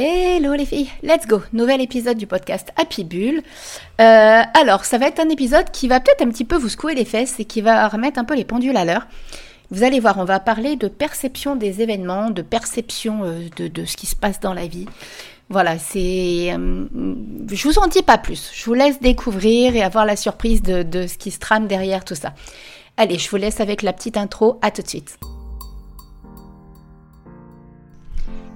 Hello les filles, let's go, nouvel épisode du podcast Happy Bull. Euh, alors, ça va être un épisode qui va peut-être un petit peu vous secouer les fesses et qui va remettre un peu les pendules à l'heure. Vous allez voir, on va parler de perception des événements, de perception euh, de, ce qui se passe dans la vie. Voilà, c'est. Euh, je vous en dis pas plus. Je vous laisse découvrir et avoir la surprise de, de ce qui se trame derrière tout ça. Allez, je vous laisse avec la petite intro. À tout de suite.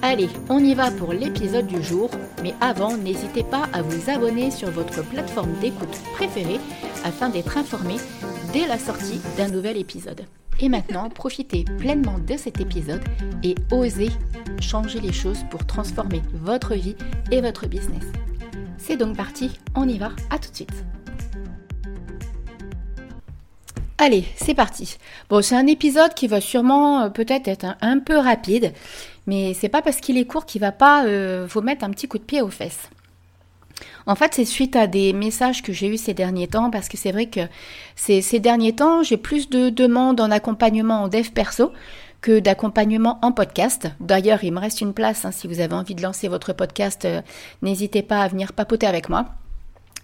Allez, on y va pour l'épisode du jour, mais avant, n'hésitez pas à vous abonner sur votre plateforme d'écoute préférée afin d'être informé dès la sortie d'un nouvel épisode. Et maintenant, profitez pleinement de cet épisode et osez changer les choses pour transformer votre vie et votre business. C'est donc parti, on y va, à tout de suite. Allez, c'est parti. Bon, c'est un épisode qui va sûrement euh, peut-être être un, peu rapide, mais c'est pas parce qu'il est court qu'il va pas euh, vous mettre un petit coup de pied aux fesses. En fait, c'est suite à des messages que j'ai eus ces derniers temps, parce que c'est vrai que ces, derniers temps, j'ai plus de demandes en accompagnement en dev perso que d'accompagnement en podcast. D'ailleurs, il me reste une place, hein, si vous avez envie de lancer votre podcast, euh, n'hésitez pas à venir papoter avec moi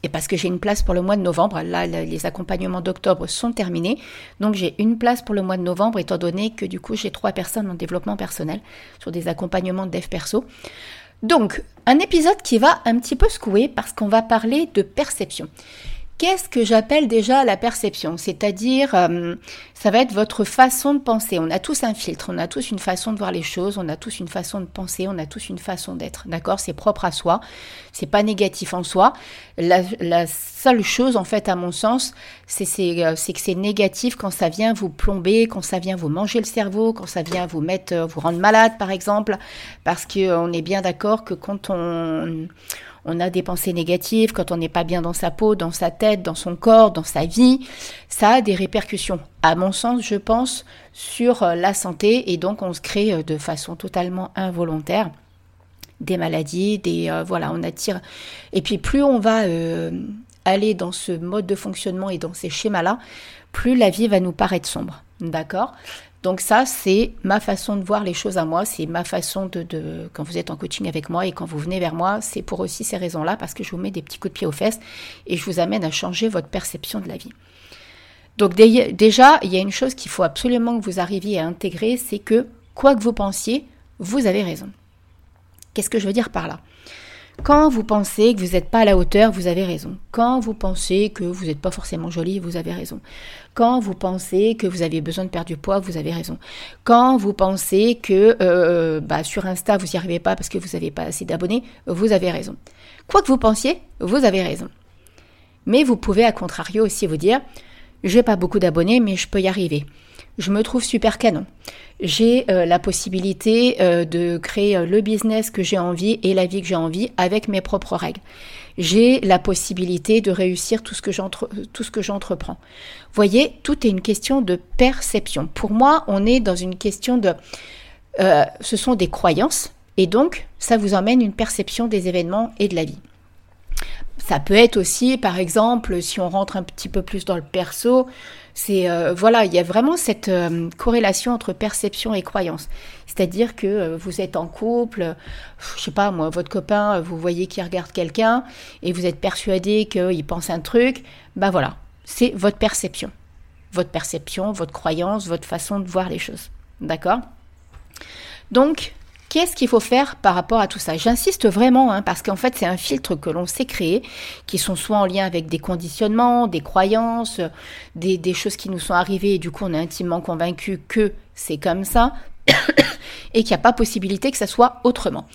et parce que j'ai une place pour le mois de novembre. Là, les accompagnements d'octobre sont terminés. Donc, j'ai une place pour le mois de novembre, étant donné que du coup, j'ai trois personnes en développement personnel sur des accompagnements de dev perso. Donc, un épisode qui va un petit peu secouer parce qu'on va parler de perception. Qu'est-ce que j'appelle déjà la perception? C'est-à-dire, euh, ça va être votre façon de penser. On a tous un filtre, on a tous une façon de voir les choses, on a tous une façon de penser, on a tous une façon d'être. D'accord? C'est propre à soi, c'est pas négatif en soi. La, seule chose, en fait, à mon sens, euh, c'est que c'est négatif quand ça vient vous plomber, quand ça vient vous manger le cerveau, quand ça vient vous mettre, euh, vous rendre malade, par exemple, parce qu'on est bien d'accord que quand on on a des pensées négatives, quand on n'est pas bien dans sa peau, dans sa tête, dans son corps, dans sa vie, ça a des répercussions, à mon sens, je pense, sur euh, la santé et donc on se crée euh, de façon totalement involontaire des maladies, des euh, voilà, on attire. Et puis plus on va aller dans ce mode de fonctionnement et dans ces schémas-là, plus la vie va nous paraître sombre. D'accord? Donc ça, c'est ma façon de voir les choses à moi, c'est ma façon de, quand vous êtes en coaching avec moi et quand vous venez vers moi, c'est pour aussi ces raisons-là, parce que je vous mets des petits coups de pied aux fesses et je vous amène à changer votre perception de la vie. Donc déjà, il y a une chose qu'il faut absolument que vous arriviez à intégrer, c'est que quoi que vous pensiez, vous avez raison. Qu'est-ce que je veux dire par là? Quand vous pensez que vous n'êtes pas à la hauteur, vous avez raison. Quand vous pensez que vous n'êtes pas forcément jolie, vous avez raison. Quand vous pensez que vous avez besoin de perdre du poids, vous avez raison. Quand vous pensez que euh, bah, sur Insta, vous n'y arrivez pas parce que vous n'avez pas assez d'abonnés, vous avez raison. Quoi que vous pensiez, vous avez raison. Mais vous pouvez à contrario aussi vous dire, je n'ai pas beaucoup d'abonnés, mais je peux y arriver je me trouve super canon. J'ai euh, la possibilité euh, de créer euh, le business que j'ai envie et la vie que j'ai envie avec mes propres règles. J'ai la possibilité de réussir tout ce que j'entreprends. Voyez, tout est une question de perception. Pour moi, on est dans une question de... ce sont des croyances et donc ça vous emmène une perception des événements et de la vie. Ça peut être aussi, par exemple, si on rentre un petit peu plus dans le perso, c'est euh, voilà, il y a vraiment cette euh, corrélation entre perception et croyance. C'est-à-dire que euh, vous êtes en couple, je sais pas moi, votre copain, vous voyez qu'il regarde quelqu'un et vous êtes persuadé qu'il pense un truc, bah voilà, c'est votre perception, votre perception, votre croyance, votre façon de voir les choses, d'accord? Donc Qu'est-ce qu'il faut faire par rapport à tout ça? J'insiste vraiment, hein, parce qu'en fait, c'est un filtre que l'on sait créer, qui sont soit en lien avec des conditionnements, des croyances, des, des choses qui nous sont arrivées, et du coup, on est intimement convaincu que c'est comme ça, et qu'il n'y a pas possibilité que ça soit autrement.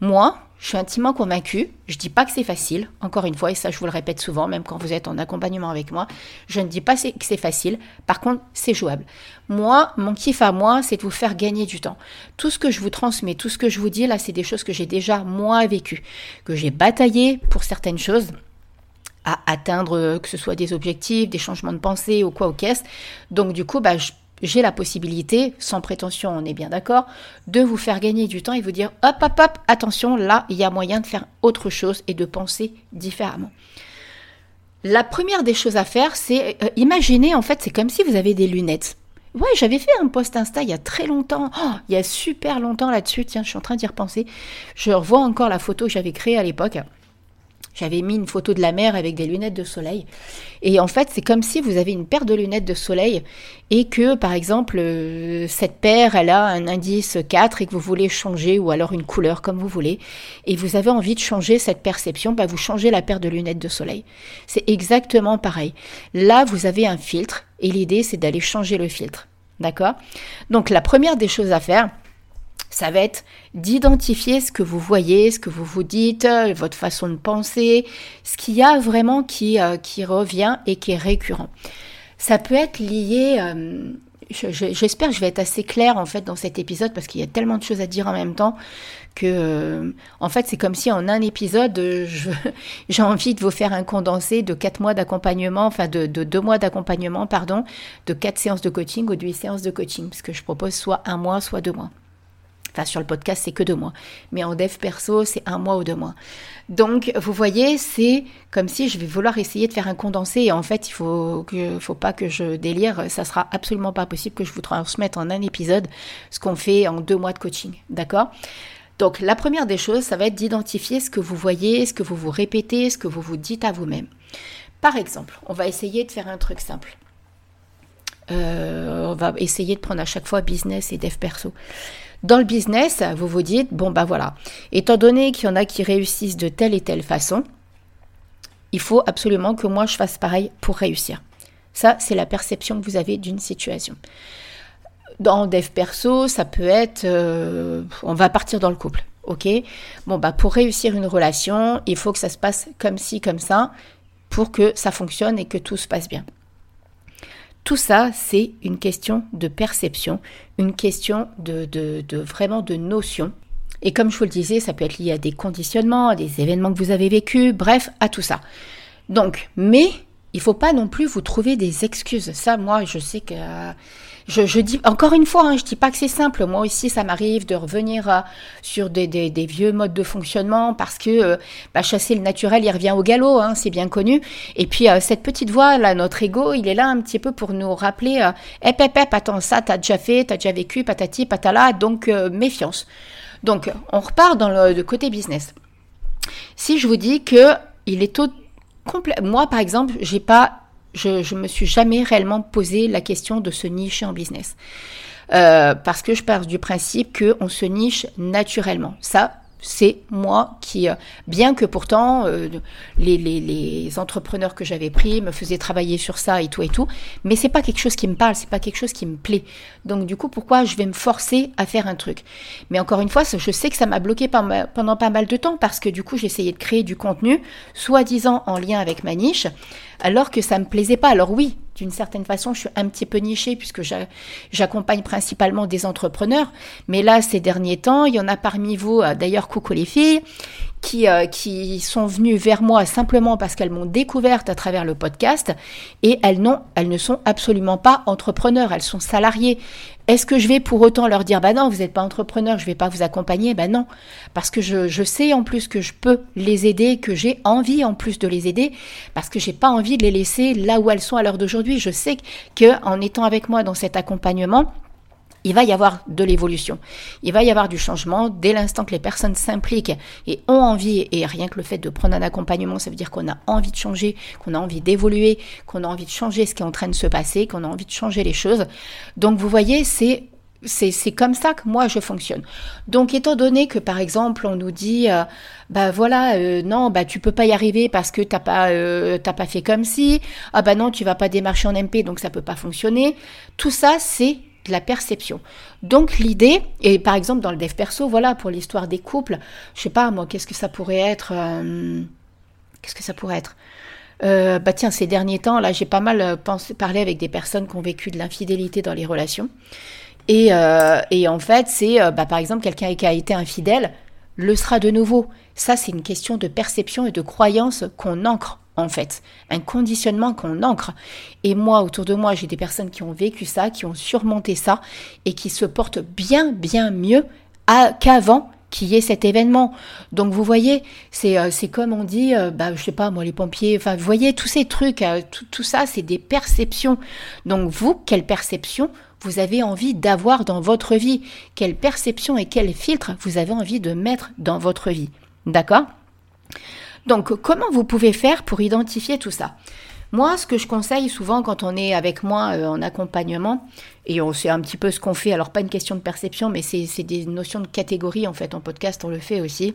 Moi, Je suis intimement convaincue, je ne dis pas que c'est facile, encore une fois, et ça je vous le répète souvent, même quand vous êtes en accompagnement avec moi, je ne dis pas que c'est facile, par contre c'est jouable. Moi, mon kiff à moi, c'est de vous faire gagner du temps. Tout ce que je vous transmets, tout ce que je vous dis là, c'est des choses que j'ai déjà moi vécues, que j'ai bataillé pour certaines choses à atteindre, que ce soit des objectifs, des changements de pensée ou quoi au caisse. Donc du coup, bah, je j'ai la possibilité, sans prétention, on est bien d'accord, de vous faire gagner du temps et vous dire hop, hop, hop, attention, là, il y a moyen de faire autre chose et de penser différemment. La première des choses à faire, c'est euh, imaginer, en fait, c'est comme si vous avez des lunettes. Ouais, j'avais fait un post Insta il y a très longtemps, oh, il y a super longtemps là-dessus, tiens, je suis en train d'y repenser. Je revois encore la photo que j'avais créée à l'époque. J'avais mis une photo de la mer avec des lunettes de soleil. Et en fait, c'est comme si vous avez une paire de lunettes de soleil et que, par exemple, euh, cette paire, elle a un indice 4 et que vous voulez changer ou alors une couleur comme vous voulez. Et vous avez envie de changer cette perception, bah vous changez la paire de lunettes de soleil. C'est exactement pareil. Là, vous avez un filtre et l'idée, c'est d'aller changer le filtre. D'accord? Donc, la première des choses à faire, ça va être d'identifier ce que vous voyez, ce que vous vous dites, votre façon de penser, ce qu'il y a vraiment qui, euh, revient et qui est récurrent. Ça peut être lié, euh, j'espère que je vais être assez claire en fait dans cet épisode parce qu'il y a tellement de choses à dire en même temps que euh, en fait c'est comme si en un épisode j'ai envie de vous faire un condensé de quatre mois d'accompagnement, enfin de, de deux mois d'accompagnement, pardon, de quatre séances de coaching ou de huit séances de coaching, parce que je propose soit un mois, soit deux mois. Enfin, sur le podcast, c'est que deux mois. Mais en dev perso, c'est un mois ou deux mois. Donc, vous voyez, c'est comme si je vais vouloir essayer de faire un condensé. Et en fait, il faut que, faut pas que je délire. Ça sera absolument pas possible que je vous transmette en un épisode ce qu'on fait en deux mois de coaching. D'accord? Donc, la première des choses, ça va être d'identifier ce que vous voyez, ce que vous vous répétez, ce que vous vous dites à vous-même. Par exemple, on va essayer de faire un truc simple. Euh, on va essayer de prendre à chaque fois business et dev perso. Dans le business, vous vous dites, bon ben voilà, étant donné qu'il y en a qui réussissent de telle et telle façon, il faut absolument que moi je fasse pareil pour réussir. Ça, c'est la perception que vous avez d'une situation. Dans dev perso, ça peut être, euh, on va partir dans le couple, ok? Bon bah pour réussir une relation, il faut que ça se passe comme ci, comme ça, pour que ça fonctionne et que tout se passe bien. Tout ça, c'est une question de perception, une question de, vraiment de notion. Et comme je vous le disais, ça peut être lié à des conditionnements, à des événements que vous avez vécus, bref, à tout ça. Donc, mais il faut pas non plus vous trouver des excuses. Ça, moi, je sais que je, dis encore une fois, hein, je dis pas que c'est simple. Moi aussi, ça m'arrive de revenir euh, sur des, vieux modes de fonctionnement parce que euh, bah, chasser le naturel, il revient au galop, hein, c'est bien connu. Et puis euh, cette petite voix là, notre ego, il est là un petit peu pour nous rappeler, hep hep hep, attends ça, t'as déjà fait, t'as déjà vécu, patati patala, donc méfiance. Donc on repart dans le, côté business. Si je vous dis que il est tout complet, moi par exemple, j'ai pas je ne me suis jamais réellement posé la question de se nicher en business. Euh, parce que je pars du principe qu'on se niche naturellement. Ça, c'est moi qui, euh, bien que pourtant euh, les, les, les, entrepreneurs que j'avais pris me faisaient travailler sur ça et tout et tout, mais c'est pas quelque chose qui me parle, c'est pas quelque chose qui me plaît. Donc du coup, pourquoi je vais me forcer à faire un truc? Mais encore une fois, je sais que ça m'a bloqué pendant pas mal de temps parce que du coup, j'essayais de créer du contenu, soi-disant en lien avec ma niche, alors que ça me plaisait pas. Alors oui, d'une certaine façon, je suis un petit peu nichée puisque j'accompagne principalement des entrepreneurs. Mais là, ces derniers temps, il y en a parmi vous, euh, d'ailleurs, coucou les filles, qui, euh, qui sont venues vers moi simplement parce qu'elles m'ont découverte à travers le podcast et elles, elles ne sont absolument pas entrepreneurs, elles sont salariées. Est-ce que je vais pour autant leur dire, bah non, vous n'êtes pas entrepreneur, je ne vais pas vous accompagner? Ben non, parce que je, je, sais en plus que je peux les aider, que j'ai envie en plus de les aider, parce que j'ai pas envie de les laisser là où elles sont à l'heure d'aujourd'hui. Je sais que en étant avec moi dans cet accompagnement, il va y avoir de l'évolution. Il va y avoir du changement dès l'instant que les personnes s'impliquent et ont envie, et rien que le fait de prendre un accompagnement, ça veut dire qu'on a envie de changer, qu'on a envie d'évoluer, qu'on a envie de changer ce qui est en train de se passer, qu'on a envie de changer les choses. Donc vous voyez, c'est c'est comme ça que moi je fonctionne. Donc étant donné que par exemple on nous dit euh, bah voilà euh, non bah tu peux pas y arriver parce que t'as pas euh, t'as pas fait comme si ah bah non tu vas pas démarcher en MP donc ça peut pas fonctionner. Tout ça c'est de la perception. Donc l'idée, et par exemple dans le dev perso, voilà, pour l'histoire des couples, je sais pas moi, qu'est-ce que ça pourrait être euh, Qu'est-ce que ça pourrait être? Euh, bah tiens, ces derniers temps, là, j'ai pas mal euh, parlé avec des personnes qui ont vécu de l'infidélité dans les relations. Et, et en fait, c'est, bah, par exemple, quelqu'un qui a été infidèle le sera de nouveau. Ça, c'est une question de perception et de croyance qu'on ancre en fait, un conditionnement qu'on ancre. Et moi, autour de moi, j'ai des personnes qui ont vécu ça, qui ont surmonté ça et qui se portent bien, bien mieux qu'avant qu'il y ait cet événement. Donc vous voyez, c'est euh, comme on dit, euh, bah, je sais pas moi les pompiers, enfin vous voyez tous ces trucs, euh, tout, tout ça c'est des perceptions. Donc vous, quelle perception vous avez envie d'avoir dans votre vie? Quelle perception et quel filtre vous avez envie de mettre dans votre vie? D'accord? Donc, comment vous pouvez faire pour identifier tout ça? Moi, ce que je conseille souvent quand on est avec moi euh, en accompagnement, et on sait un petit peu ce qu'on fait, alors pas une question de perception, mais c'est des notions de catégorie en fait, en podcast on le fait aussi.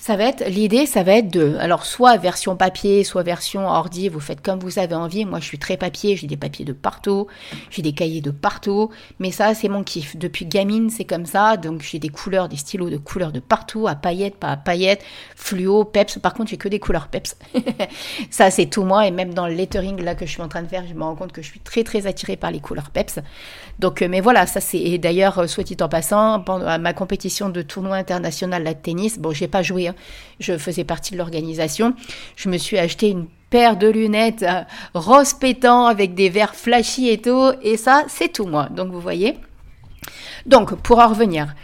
Ça va être l'idée, ça va être de alors soit version papier, soit version ordi, vous faites comme vous avez envie. Moi, je suis très papier, j'ai des papiers de partout, j'ai des cahiers de partout, mais ça c'est mon kiff. Depuis gamine, c'est comme ça, donc j'ai des couleurs, des stylos de couleurs de partout, à paillettes, pas à paillettes, fluo, peps. Par contre, j'ai que des couleurs peps. ça c'est tout moi et même dans le lettering là que je suis en train de faire, je me rends compte que je suis très très attirée par les couleurs peps. Donc, euh, mais voilà, ça c'est d'ailleurs, euh, soit dit en passant, pendant ma compétition de tournoi international de tennis, bon, j'ai pas joué, je faisais partie de l'organisation. Je me suis acheté une paire de lunettes euh, rose pétant avec des verres flashy et tout, et ça, c'est tout moi. Donc, vous voyez. Donc, pour en revenir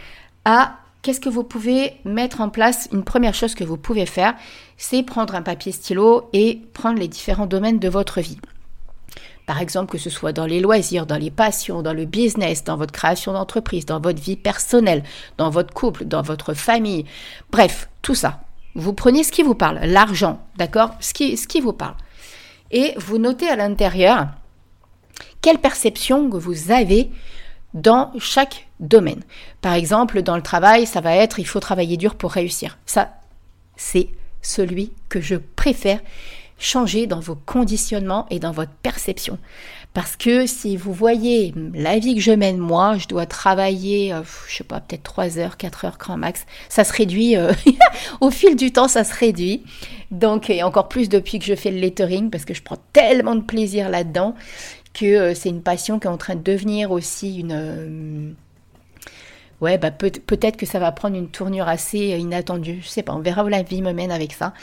à qu'est-ce que vous pouvez mettre en place Une première chose que vous pouvez faire, c'est prendre un papier stylo et prendre les différents domaines de votre vie. Par exemple, que ce soit dans les loisirs, dans les passions, dans le business, dans votre création d'entreprise, dans votre vie personnelle, dans votre couple, dans votre famille. Bref, tout ça. Vous prenez ce qui vous parle, l'argent, d'accord? Ce qui, ce qui vous parle. Et vous notez à l'intérieur quelle perception que vous avez dans chaque domaine. Par exemple, dans le travail, ça va être il faut travailler dur pour réussir. Ça, c'est celui que je préfère changer dans vos conditionnements et dans votre perception. Parce que si vous voyez la vie que je mène moi, je dois travailler, euh, je sais pas, peut-être 3 heures, 4 heures grand max. Ça se réduit, euh, au fil du temps, ça se réduit. Donc, et encore plus depuis que je fais le lettering, parce que je prends tellement de plaisir là-dedans, que euh, c'est une passion qui est en train de devenir aussi une ouais, bah peut- être que ça va prendre une tournure assez euh, inattendue. Je sais pas, on verra où la vie me mène avec ça.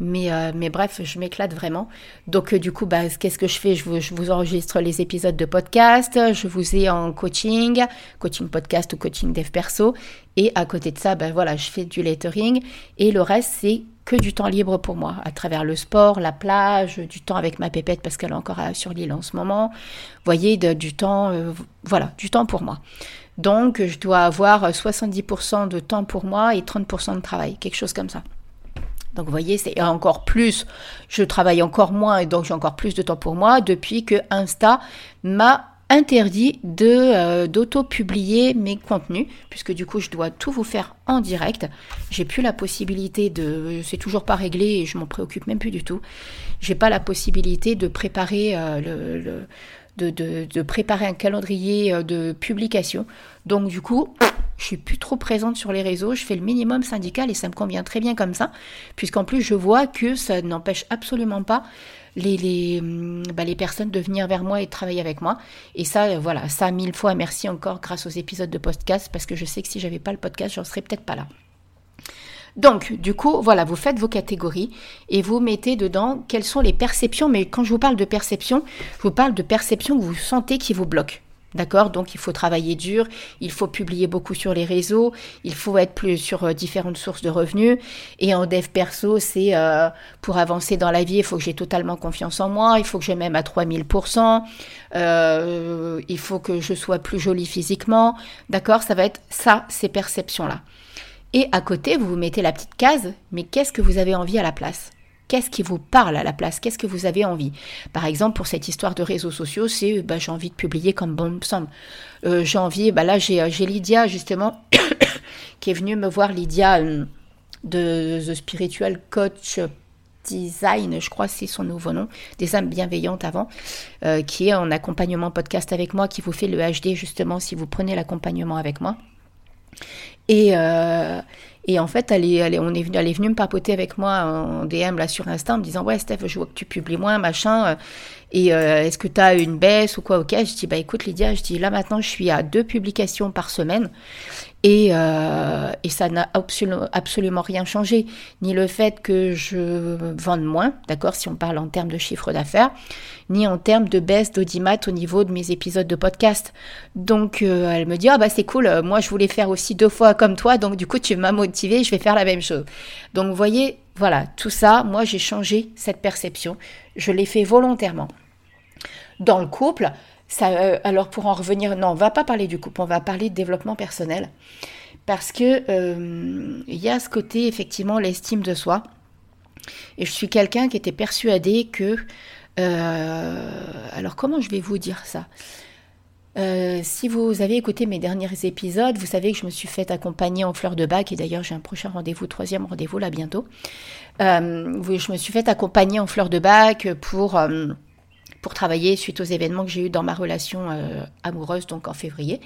Mais, euh, mais bref, je m'éclate vraiment. Donc, euh, du coup, bah, qu'est-ce que je fais? Je vous, je vous, enregistre les épisodes de podcast. Je vous ai en coaching, coaching podcast ou coaching dev perso. Et à côté de ça, bah, voilà, je fais du lettering. Et le reste, c'est que du temps libre pour moi, à travers le sport, la plage, du temps avec ma pépette parce qu'elle est encore sur l'île en ce moment. Vous voyez, du temps, voilà, du temps pour moi. Donc, je dois avoir 70% de temps pour moi et 30% de travail, quelque chose comme ça. Donc, vous voyez, c'est encore plus, je travaille encore moins et donc j'ai encore plus de temps pour moi depuis que Insta m'a interdit de euh, d'auto-publier mes contenus puisque du coup je dois tout vous faire en direct. J'ai plus la possibilité de c'est toujours pas réglé et je m'en préoccupe même plus du tout. J'ai pas la possibilité de préparer euh, le de, préparer un calendrier euh, de publication. Donc du coup, je suis plus trop présente sur les réseaux, je fais le minimum syndical et ça me convient très bien comme ça, puisqu'en plus je vois que ça n'empêche absolument pas les, les, hum, bah, les personnes de venir vers moi et de travailler avec moi. Et ça, voilà, ça mille fois merci encore grâce aux épisodes de podcast, parce que je sais que si j'avais pas le podcast, j'en serais peut-être pas là. Donc, du coup, voilà, vous faites vos catégories et vous mettez dedans quelles sont les perceptions. Mais quand je vous parle de perception, je vous parle de perceptions que vous sentez qui vous bloquent. D'accord? Donc il faut travailler dur, il faut publier beaucoup sur les réseaux, il faut être plus sur euh, différentes sources de revenus. Et en dev perso, c'est euh, pour avancer dans la vie, il faut que j'ai totalement confiance en moi, il faut que je m'aime à 3000%, euh, il faut que je sois plus jolie physiquement. D'accord? Ça va être ça, ces perceptions-là. Et à côté, vous vous mettez la petite case, mais qu'est-ce que vous avez envie à la place? Qu'est-ce qui vous parle à la place? Qu'est-ce que vous avez envie? Par exemple, pour cette histoire de réseaux sociaux, c'est bah, j'ai envie de publier comme bon me semble. Euh, j'ai envie, bah là j'ai, euh, j'ai Lydia justement qui est venue me voir, Lydia euh, de The Spiritual Coach Design, je crois c'est son nouveau nom, des âmes bienveillantes avant, euh, qui est en accompagnement podcast avec moi, qui vous fait le HD justement si vous prenez l'accompagnement avec moi. Et, euh, et en fait, elle est, on est venu, elle est venue me papoter avec moi en DM là sur Insta en me disant Ouais, Steph, je vois que tu publies moins, machin. Et euh, est-ce que tu as une baisse ou quoi Ok, je dis Bah écoute, Lydia, je dis là maintenant, je suis à deux publications par semaine. Et, euh, et ça n'a absolument, absolument rien changé. Ni le fait que je vende moins, d'accord, si on parle en termes de chiffre d'affaires, ni en termes de baisse d'audimat au niveau de mes épisodes de podcast. Donc euh, elle me dit ah bah c'est cool, moi je voulais faire aussi deux fois comme toi, donc du coup tu m'as motivé, je vais faire la même chose. Donc vous voyez, voilà, tout ça, moi j'ai changé cette perception, je l'ai fait volontairement. Dans le couple, euh, alors pour en revenir, non, on va pas parler du couple, on va parler de développement personnel, parce que euh, il y a ce côté effectivement l'estime de soi. Et je suis quelqu'un qui était persuadé que, euh, alors comment je vais vous dire ça? Si vous avez écouté mes derniers épisodes, vous savez que je me suis fait accompagner en fleurs de bac, et d'ailleurs j'ai un prochain rendez-vous, troisième rendez-vous là bientôt. je me suis fait accompagner en fleurs de bac pour pour travailler suite aux événements que j'ai eu dans ma relation euh, amoureuse, donc en février.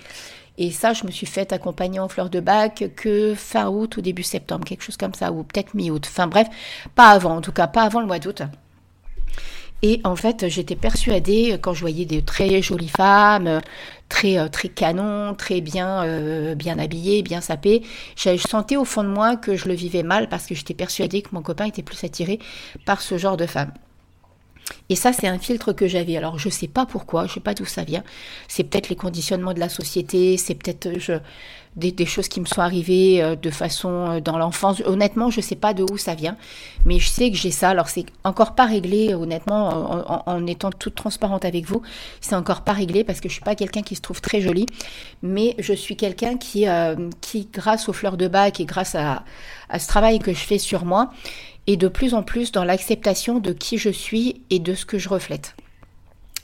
Et ça, je me suis fait accompagner en fleurs de bac que fin août ou début septembre, quelque chose comme ça, ou peut-être mi-août. Enfin bref, pas avant, en tout cas pas avant le mois d'août. Et en fait, j'étais persuadée, quand je voyais des très jolies femmes, très euh, très canon, très bien euh, bien habillées, bien sapées, je sentais au fond de moi que je le vivais mal parce que j'étais persuadée que mon copain était plus attiré par ce genre de femme. Et ça, c'est un filtre que j'avais. Alors, je ne sais pas pourquoi, je ne sais pas d'où ça vient. C'est peut-être les conditionnements de la société, c'est peut-être euh, des, choses qui me sont arrivées euh, de façon euh, dans l'enfance. Honnêtement, je ne sais pas de où ça vient, mais je sais que j'ai ça. Alors, c'est encore pas réglé, honnêtement, en, étant toute transparente avec vous. C'est encore pas réglé parce que je ne suis pas quelqu'un qui se trouve très jolie, mais je suis quelqu'un qui, grâce aux fleurs de bac et grâce à ce travail que je fais sur moi, et de plus en plus dans l'acceptation de qui je suis et de ce que je reflète.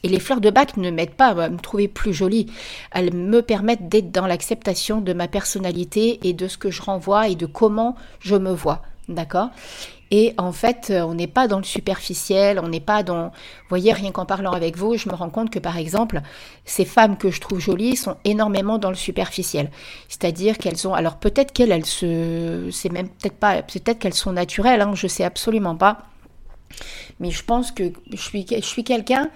Et les fleurs de bac ne m'aident pas à me trouver plus jolie. Elles me permettent d'être dans l'acceptation de ma personnalité et de ce que je renvoie et de comment je me vois. D'accord? Et en fait, euh, on n'est pas dans le superficiel, on n'est pas dans... Vous voyez, rien qu'en parlant avec vous, je me rends compte que par exemple, ces femmes que je trouve jolies sont énormément dans le superficiel. C'est-à-dire qu'elles ont... Alors peut-être qu'elles se... C'est même peut-être pas... Peut-être qu'elles sont naturelles, hein, je sais absolument pas. Mais je pense que je suis, je suis quelqu'un...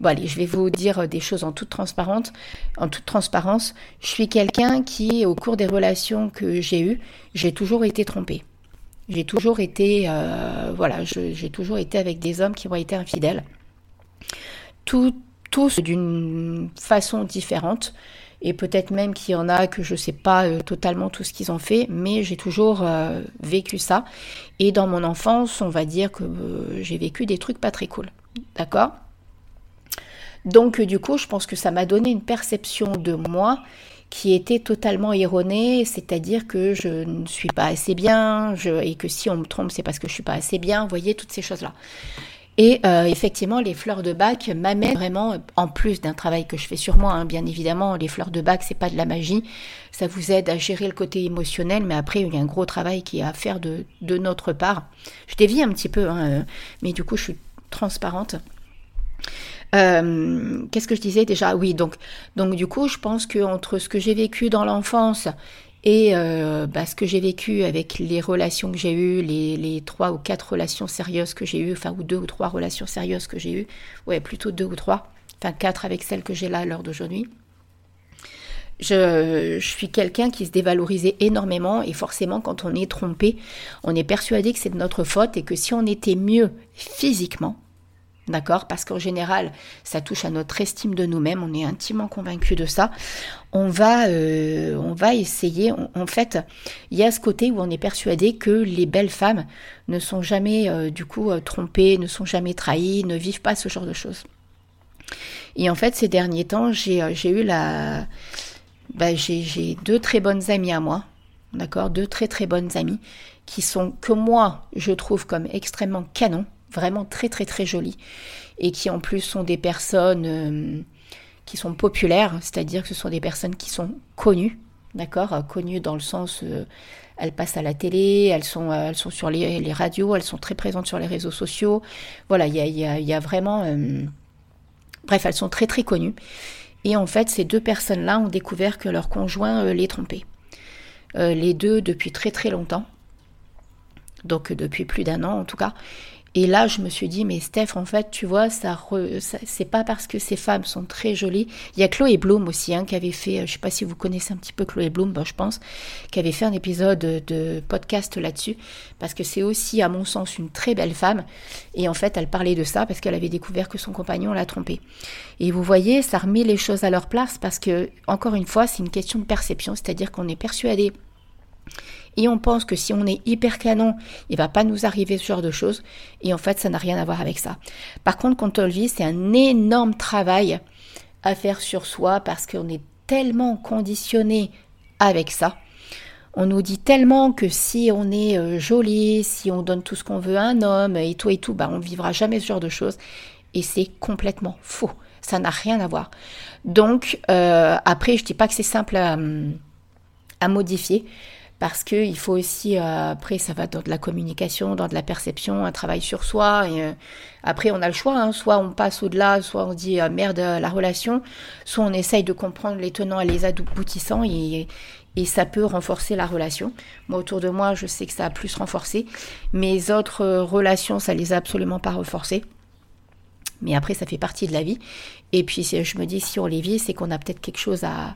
Bon allez, je vais vous dire des choses en toute transparence. En toute transparence, je suis quelqu'un qui, au cours des relations que j'ai eues, j'ai toujours été trompée. J'ai toujours été, euh, voilà, j'ai toujours été avec des hommes qui ont été infidèles. tous d'une façon différente. Et peut-être même qu'il y en a que je ne sais pas euh, totalement tout ce qu'ils ont fait, mais j'ai toujours euh, vécu ça. Et dans mon enfance, on va dire que j'ai vécu des trucs pas très cool. D'accord? Donc du coup, je pense que ça m'a donné une perception de moi qui était totalement erronée, c'est-à-dire que je ne suis pas assez bien, et que si on me trompe, c'est parce que je suis pas assez bien, vous voyez, toutes ces choses-là. Et euh, effectivement, les fleurs de bac m'amènent vraiment, en plus d'un travail que je fais sur moi, hein, bien évidemment, les fleurs de bac, c'est pas de la magie, ça vous aide à gérer le côté émotionnel, mais après, il y a un gros travail qui est à faire de, de notre part. Je dévie un petit peu, hein, euh, mais du coup, je suis transparente. Euh, qu'est-ce que je disais déjà? Oui, donc, donc du coup, je pense que entre ce que j'ai vécu dans l'enfance et euh, bah, ce que j'ai vécu avec les relations que j'ai eues, les, trois ou quatre relations sérieuses que j'ai eues, enfin, ou deux ou trois relations sérieuses que j'ai eues, ouais, plutôt deux ou trois, enfin quatre avec celles que j'ai là à l'heure d'aujourd'hui. Je, je, suis quelqu'un qui se dévalorisait énormément et forcément quand on est trompé, on est persuadé que c'est de notre faute et que si on était mieux physiquement, D'accord? Parce qu'en général, ça touche à notre estime de nous-mêmes, on est intimement convaincu de ça. On va, euh, on va essayer, en fait, il y a ce côté où on est persuadé que les belles femmes ne sont jamais, euh, du coup, euh, trompées, ne sont jamais trahies, ne vivent pas ce genre de choses. Et en fait, ces derniers temps, j'ai eu la... Bah, j'ai deux très bonnes amies à moi, d'accord? Deux très très bonnes amies qui sont, que moi, je trouve comme extrêmement canon vraiment très très très jolies et qui en plus sont des personnes euh, qui sont populaires, c'est-à-dire que ce sont des personnes qui sont connues, d'accord? Connues dans le sens, elles passent à la télé, elles sont, elles sont sur les, radios, elles sont très présentes sur les réseaux sociaux. Voilà, il y a, y a, vraiment... bref, elles sont très très connues. Et en fait, ces deux personnes-là ont découvert que leur conjoint les trompait. les deux depuis très très longtemps donc depuis plus d'un an en tout cas. Et là, je me suis dit, mais Steph, en fait, tu vois, ça, c'est pas parce que ces femmes sont très jolies. Il y a Chloé Bloom aussi, hein, qui avait fait, je sais pas si vous connaissez un petit peu Chloé Bloom, ben, je pense, qui avait fait un épisode de podcast là-dessus, parce que c'est aussi, à mon sens, une très belle femme. Et en fait, elle parlait de ça parce qu'elle avait découvert que son compagnon l'a trompée. Et vous voyez, ça remet les choses à leur place parce que, encore une fois, c'est une question de perception, c'est-à-dire qu'on est persuadé et on pense que si on est hyper canon, il va pas nous arriver ce genre de choses. Et en fait, ça n'a rien à voir avec ça. Par contre, quand on le vit, c'est un énorme travail à faire sur soi parce qu'on est tellement conditionné avec ça. On nous dit tellement que si on est euh, joli, si on donne tout ce qu'on veut à un homme et tout et tout, bah on vivra jamais ce genre de choses. Et c'est complètement faux. Ça n'a rien à voir. Donc euh, après, je dis pas que c'est simple à modifier parce que il faut aussi euh, après ça va dans de la communication, dans de la perception, un travail sur soi. Et, euh, après on a le choix, hein. soit on passe au-delà, soit on dit euh, merde la relation, soit on essaye de comprendre les tenants et les aboutissants et, et ça peut renforcer la relation. Moi autour de moi je sais que ça a plus renforcé, mes autres relations ça les a absolument pas renforcées. Mais après, ça fait partie de la vie. Et puis, je me dis, si on les vit, c'est qu'on a peut-être quelque chose à,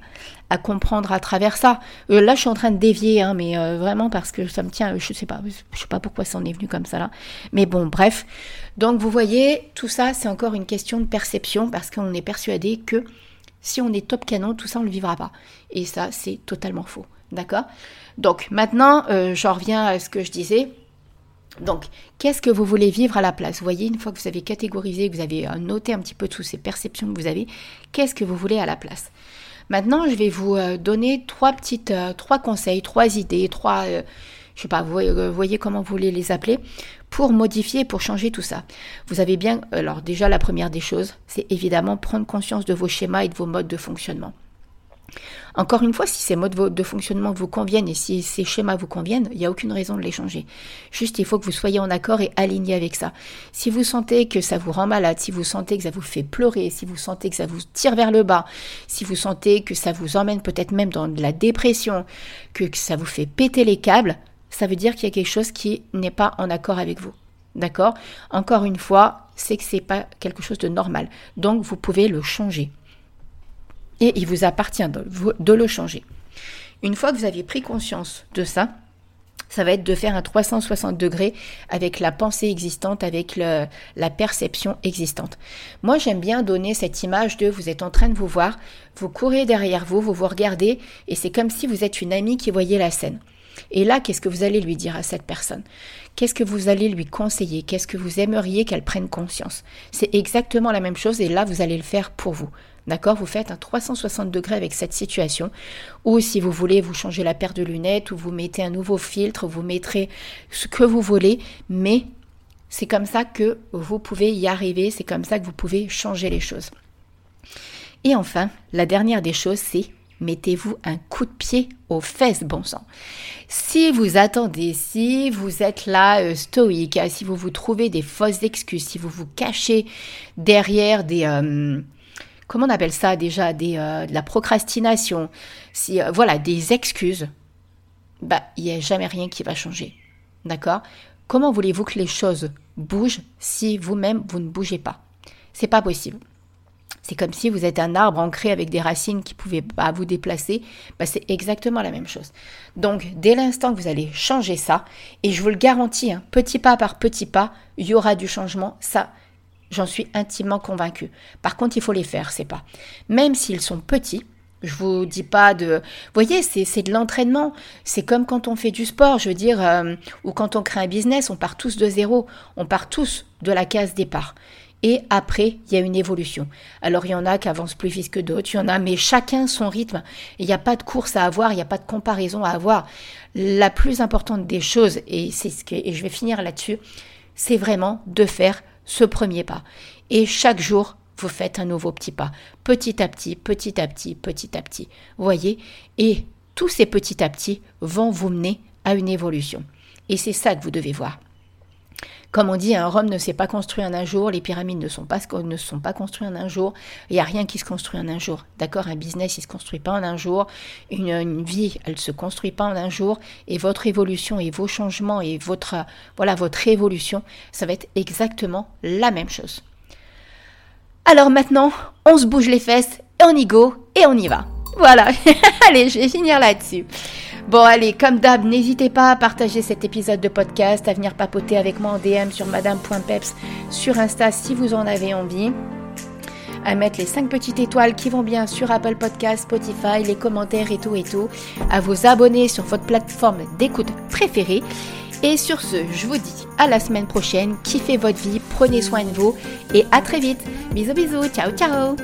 comprendre à travers ça. Euh, là, je suis en train de dévier, hein, mais euh, vraiment parce que ça me tient, je sais pas, je sais pas pourquoi ça en est venu comme ça là. Mais bon, bref. Donc, vous voyez, tout ça, c'est encore une question de perception parce qu'on est persuadé que si on est top canon, tout ça, on le vivra pas. Et ça, c'est totalement faux. D'accord? Donc, maintenant, euh, j'en reviens à ce que je disais. Donc, qu'est-ce que vous voulez vivre à la place? Vous voyez, une fois que vous avez catégorisé, que vous avez euh, noté un petit peu toutes ces perceptions que vous avez, qu'est-ce que vous voulez à la place? Maintenant, je vais vous euh, donner trois petites, euh, trois conseils, trois idées, trois, je je sais pas, vous voyez, comment vous voulez les appeler, pour modifier, pour changer tout ça. Vous avez bien, alors déjà la première des choses, c'est évidemment prendre conscience de vos schémas et de vos modes de fonctionnement. Encore une fois, si ces modes de fonctionnement vous conviennent et si ces schémas vous conviennent, il n'y a aucune raison de les changer. Juste, il faut que vous soyez en accord et aligné avec ça. Si vous sentez que ça vous rend malade, si vous sentez que ça vous fait pleurer, si vous sentez que ça vous tire vers le bas, si vous sentez que ça vous emmène peut-être même dans de la dépression, que ça vous fait péter les câbles, ça veut dire qu'il y a quelque chose qui n'est pas en accord avec vous. D'accord? Encore une fois, c'est que c'est pas quelque chose de normal. Donc vous pouvez le changer et il vous appartient de, le changer. Une fois que vous avez pris conscience de ça, ça va être de faire un 360 degrés avec la pensée existante, avec la perception existante. Moi, j'aime bien donner cette image de vous êtes en train de vous voir, vous courez derrière vous, vous vous regardez, et c'est comme si vous êtes une amie qui voyait la scène. Et là, qu'est-ce que vous allez lui dire à cette personne? Qu'est-ce que vous allez lui conseiller? Qu'est-ce que vous aimeriez qu'elle prenne conscience? C'est exactement la même chose et là, vous allez le faire pour vous. D'accord? Vous faites un 360 degrés avec cette situation. Ou si vous voulez, vous changez la paire de lunettes, ou vous mettez un nouveau filtre, vous mettrez ce que vous voulez, mais c'est comme ça que vous pouvez y arriver, c'est comme ça que vous pouvez changer les choses. Et enfin, la dernière des choses, c'est mettez-vous un coup de pied aux fesses, bon sang. Si vous attendez, si vous êtes là euh, stoïque, si vous vous trouvez des fausses excuses, si vous vous cachez derrière des... Euh, comment on appelle ça déjà euh, de la procrastination, si, euh, voilà, des excuses, bah, il n'y a jamais rien qui va changer. D'accord? Comment voulez-vous que les choses bougent si vous-même vous ne bougez pas? C'est pas possible. C'est comme si vous êtes un arbre ancré avec des racines qui ne pouvaient pas vous déplacer. Bah, c'est exactement la même chose. Donc, dès l'instant que vous allez changer ça, et je vous le garantis, hein, petit pas par petit pas, il y aura du changement. Ça, J'en suis intimement convaincue. Par contre, il faut les faire, c'est pas. Même s'ils sont petits, je vous dis pas de. Vous voyez, c'est de l'entraînement. C'est comme quand on fait du sport, je veux dire, euh, ou quand on crée un business, on part tous de zéro. On part tous de la case départ. Et après, il y a une évolution. Alors, il y en a qui avancent plus vite que d'autres, il y en a, mais chacun son rythme. Il n'y a pas de course à avoir, il n'y a pas de comparaison à avoir. La plus importante des choses, et c'est ce que, et je vais finir là-dessus, c'est vraiment de faire ce premier pas. Et chaque jour, vous faites un nouveau petit pas, petit à petit, petit à petit, petit à petit. Vous voyez? Et tous ces petits à petits vont vous mener à une évolution. Et c'est ça que vous devez voir. Comme on dit, un Rome ne s'est pas construit en un jour, les pyramides ne sont pas, ne sont pas construites en un jour, il n'y a rien qui se construit en un jour. D'accord Un business, il ne se construit pas en un jour, une, vie, elle ne se construit pas en un jour, et votre évolution et vos changements et votre, voilà, votre évolution, ça va être exactement la même chose. Alors maintenant, on se bouge les fesses, et on y go, et on y va. Voilà, allez, je vais finir là-dessus. Bon, allez, comme d'hab, n'hésitez pas à partager cet épisode de podcast, à venir papoter avec moi en DM sur madame.peps sur Insta si vous en avez envie. À mettre les 5 petites étoiles qui vont bien sur Apple Podcast, Spotify, les commentaires et tout et tout, à vous abonner sur votre plateforme d'écoute préférée. Et sur ce, je vous dis à la semaine prochaine, kiffez votre vie, prenez soin de vous et à très vite. Bisous bisous, ciao ciao